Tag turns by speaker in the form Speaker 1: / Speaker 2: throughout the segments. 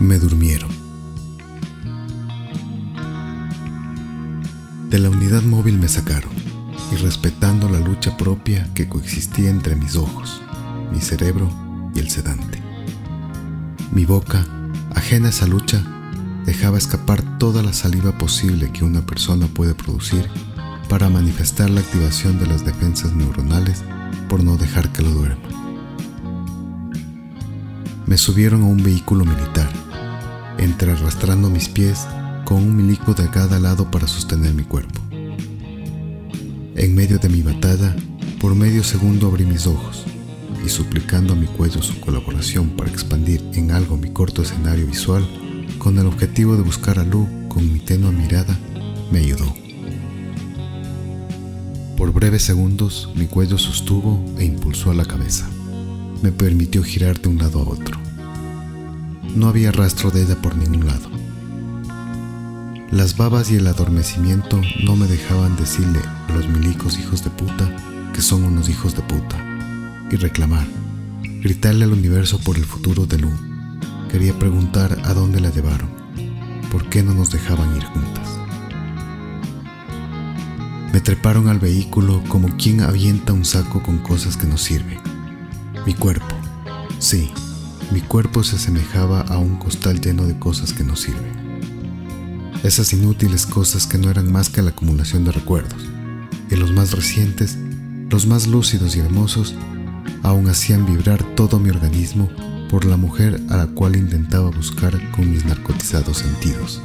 Speaker 1: Me durmieron. De la unidad móvil me sacaron y respetando la lucha propia que coexistía entre mis ojos, mi cerebro y el sedante. Mi boca, ajena a esa lucha, dejaba escapar toda la saliva posible que una persona puede producir para manifestar la activación de las defensas neuronales por no dejar que lo duerma. Me subieron a un vehículo militar, entre arrastrando mis pies con un milico de cada lado para sostener mi cuerpo. En medio de mi batalla, por medio segundo abrí mis ojos y suplicando a mi cuello su colaboración para expandir en algo mi corto escenario visual, con el objetivo de buscar a Lu con mi tenue mirada, me ayudó. Por breves segundos mi cuello sostuvo e impulsó a la cabeza. Me permitió girar de un lado a otro. No había rastro de ella por ningún lado. Las babas y el adormecimiento no me dejaban decirle a los milicos hijos de puta que son unos hijos de puta y reclamar, gritarle al universo por el futuro de Lu. Quería preguntar a dónde la llevaron, por qué no nos dejaban ir juntas. Me treparon al vehículo como quien avienta un saco con cosas que no sirven. Mi cuerpo, sí, mi cuerpo se asemejaba a un costal lleno de cosas que no sirven. Esas inútiles cosas que no eran más que la acumulación de recuerdos. Y los más recientes, los más lúcidos y hermosos, aún hacían vibrar todo mi organismo por la mujer a la cual intentaba buscar con mis narcotizados sentidos.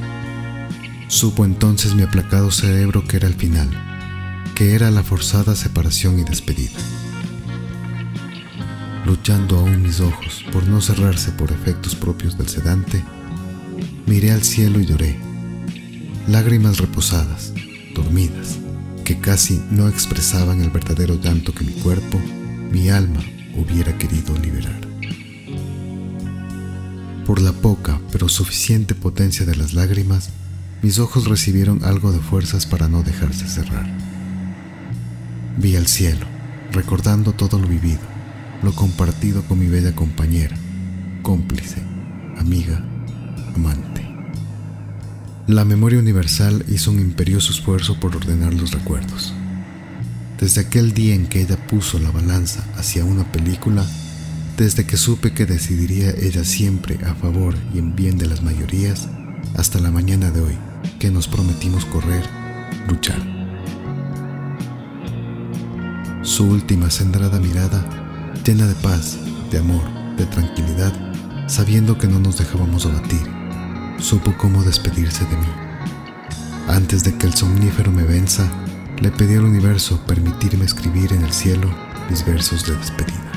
Speaker 1: Supo entonces mi aplacado cerebro que era el final, que era la forzada separación y despedida. Luchando aún mis ojos por no cerrarse por efectos propios del sedante, miré al cielo y lloré, lágrimas reposadas, dormidas, que casi no expresaban el verdadero llanto que mi cuerpo, mi alma hubiera querido liberar. Por la poca pero suficiente potencia de las lágrimas, mis ojos recibieron algo de fuerzas para no dejarse cerrar. Vi al cielo, recordando todo lo vivido, lo compartido con mi bella compañera, cómplice, amiga, amante. La memoria universal hizo un imperioso esfuerzo por ordenar los recuerdos. Desde aquel día en que ella puso la balanza hacia una película, desde que supe que decidiría ella siempre a favor y en bien de las mayorías, hasta la mañana de hoy, que nos prometimos correr, luchar. Su última centrada mirada, llena de paz, de amor, de tranquilidad, sabiendo que no nos dejábamos abatir, supo cómo despedirse de mí. Antes de que el somnífero me venza, le pedí al universo permitirme escribir en el cielo mis versos de despedida.